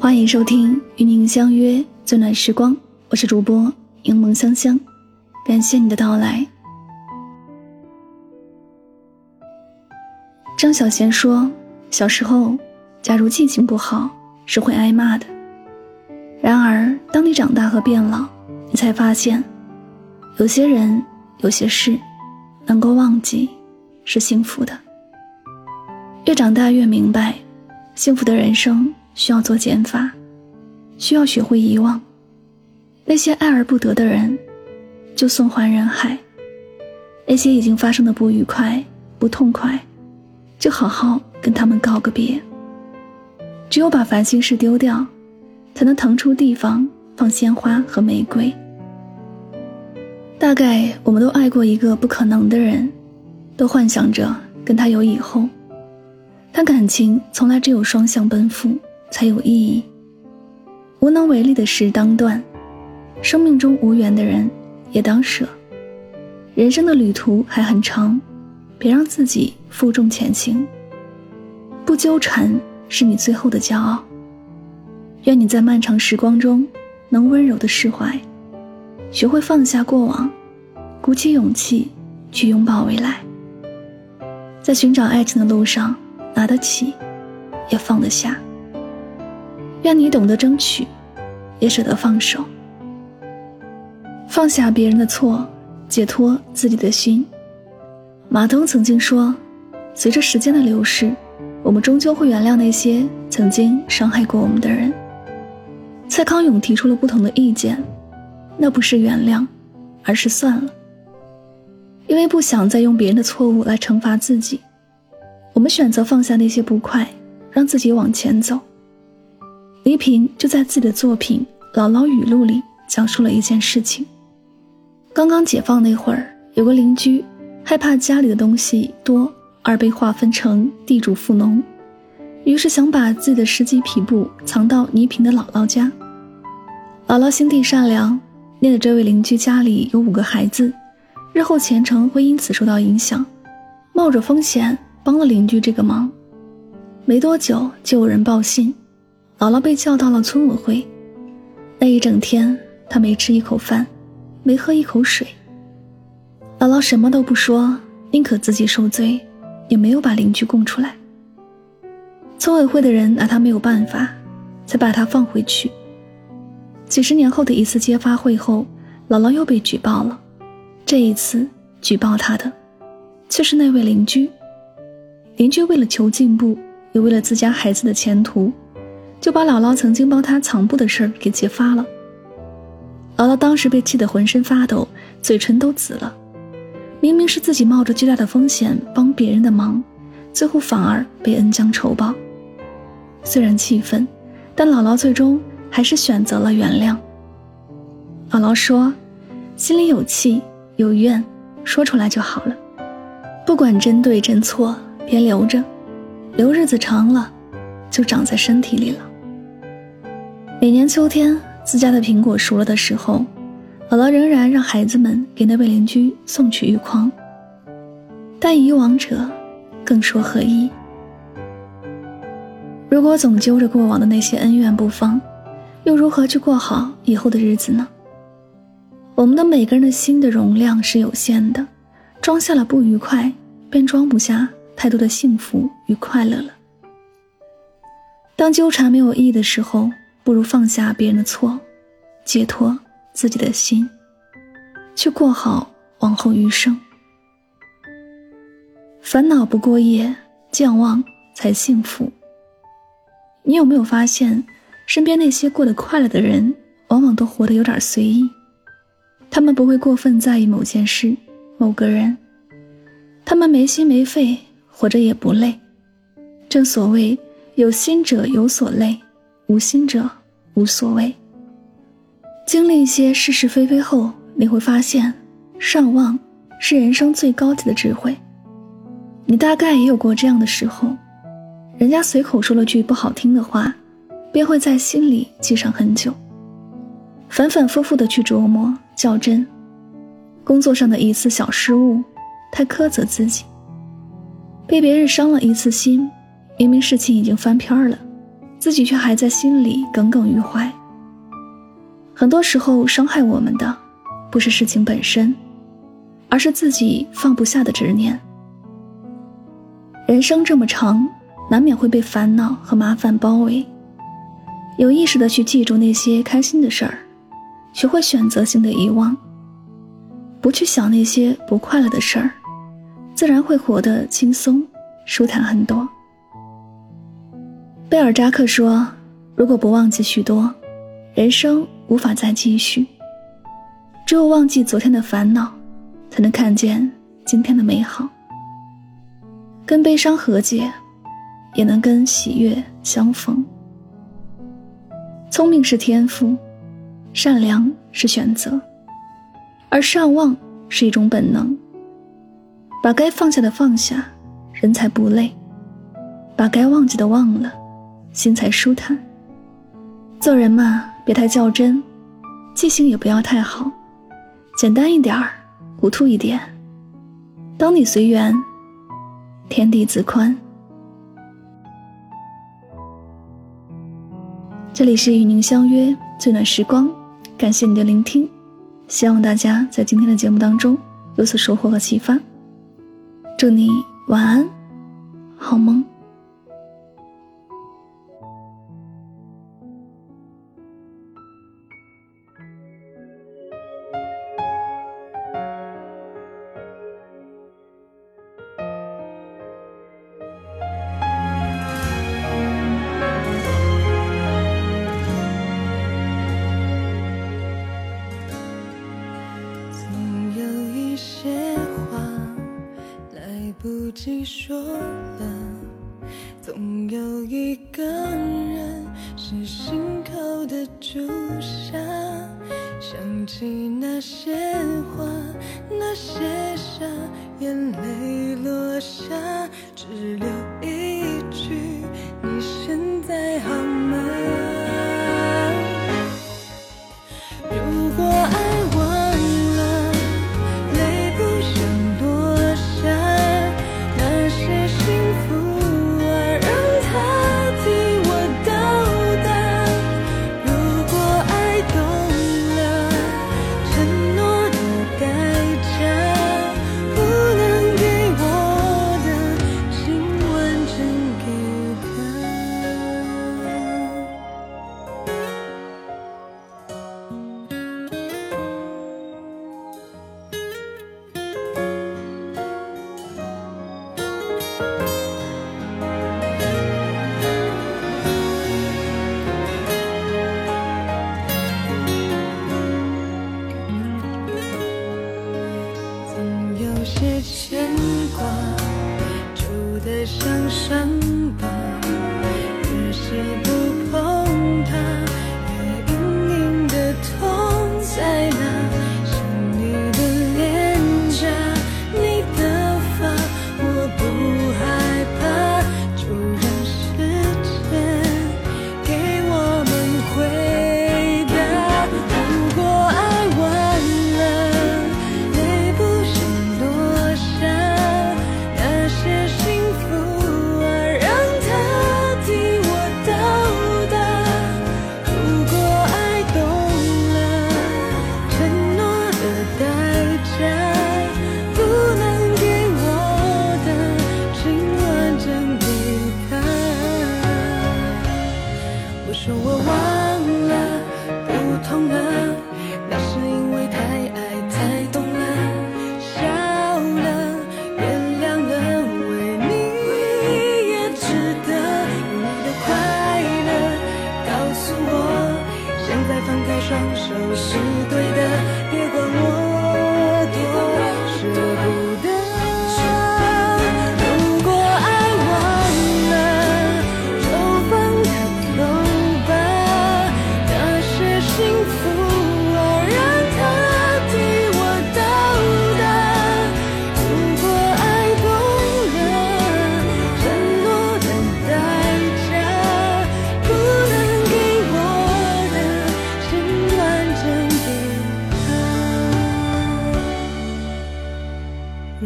欢迎收听与您相约最暖时光，我是主播柠檬香香，感谢你的到来。张小娴说，小时候，假如记性不好，是会挨骂的。然而，当你长大和变老，你才发现，有些人，有些事，能够忘记，是幸福的。越长大越明白，幸福的人生。需要做减法，需要学会遗忘那些爱而不得的人，就送还人海；那些已经发生的不愉快、不痛快，就好好跟他们告个别。只有把烦心事丢掉，才能腾出地方放鲜花和玫瑰。大概我们都爱过一个不可能的人，都幻想着跟他有以后，但感情从来只有双向奔赴。才有意义。无能为力的事当断，生命中无缘的人也当舍。人生的旅途还很长，别让自己负重前行。不纠缠是你最后的骄傲。愿你在漫长时光中能温柔的释怀，学会放下过往，鼓起勇气去拥抱未来。在寻找爱情的路上，拿得起，也放得下。愿你懂得争取，也舍得放手，放下别人的错，解脱自己的心。马东曾经说：“随着时间的流逝，我们终究会原谅那些曾经伤害过我们的人。”蔡康永提出了不同的意见，那不是原谅，而是算了。因为不想再用别人的错误来惩罚自己，我们选择放下那些不快，让自己往前走。倪萍就在自己的作品《姥姥语录》里讲述了一件事情。刚刚解放那会儿，有个邻居害怕家里的东西多而被划分成地主富农，于是想把自己的十几匹布藏到倪萍的姥姥家。姥姥心地善良，念着这位邻居家里有五个孩子，日后前程会因此受到影响，冒着风险帮了邻居这个忙。没多久，就有人报信。姥姥被叫到了村委会，那一整天，她没吃一口饭，没喝一口水。姥姥什么都不说，宁可自己受罪，也没有把邻居供出来。村委会的人拿她没有办法，才把她放回去。几十年后的一次揭发会后，姥姥又被举报了，这一次举报她的，却是那位邻居。邻居为了求进步，也为了自家孩子的前途。就把姥姥曾经帮他藏布的事儿给揭发了。姥姥当时被气得浑身发抖，嘴唇都紫了。明明是自己冒着巨大的风险帮别人的忙，最后反而被恩将仇报。虽然气愤，但姥姥最终还是选择了原谅。姥姥说：“心里有气有怨，说出来就好了。不管真对真错，别留着，留日子长了，就长在身体里了。”每年秋天，自家的苹果熟了的时候，姥姥仍然让孩子们给那位邻居送去玉筐。但以往者，更说何意？如果总揪着过往的那些恩怨不放，又如何去过好以后的日子呢？我们的每个人的心的容量是有限的，装下了不愉快，便装不下太多的幸福与快乐了。当纠缠没有意义的时候。不如放下别人的错，解脱自己的心，去过好往后余生。烦恼不过夜，健忘才幸福。你有没有发现，身边那些过得快乐的人，往往都活得有点随意？他们不会过分在意某件事、某个人，他们没心没肺，活着也不累。正所谓，有心者有所累，无心者。无所谓。经历一些是是非非后，你会发现，善忘是人生最高级的智慧。你大概也有过这样的时候，人家随口说了句不好听的话，便会在心里记上很久，反反复复的去琢磨较真。工作上的一次小失误，太苛责自己，被别人伤了一次心，明明事情已经翻篇了，自己却还在心里耿耿于怀。很多时候，伤害我们的不是事情本身，而是自己放不下的执念。人生这么长，难免会被烦恼和麻烦包围。有意识的去记住那些开心的事儿，学会选择性的遗忘，不去想那些不快乐的事儿，自然会活得轻松、舒坦很多。贝尔扎克说：“如果不忘记许多，人生无法再继续。只有忘记昨天的烦恼，才能看见今天的美好。跟悲伤和解，也能跟喜悦相逢。”聪明是天赋，善良是选择，而善忘是一种本能。把该放下的放下，人才不累；把该忘记的忘了，心才舒坦。做人嘛，别太较真，记性也不要太好，简单一点儿，糊涂一点。当你随缘，天地自宽。这里是与您相约最暖时光，感谢你的聆听，希望大家在今天的节目当中有所收获和启发。祝你晚安，好梦。细说了，总有一个人是心口的朱砂。想起那些话，那些傻，眼泪落下，只留像伤吧。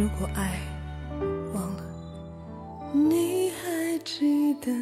如果爱忘了你还记得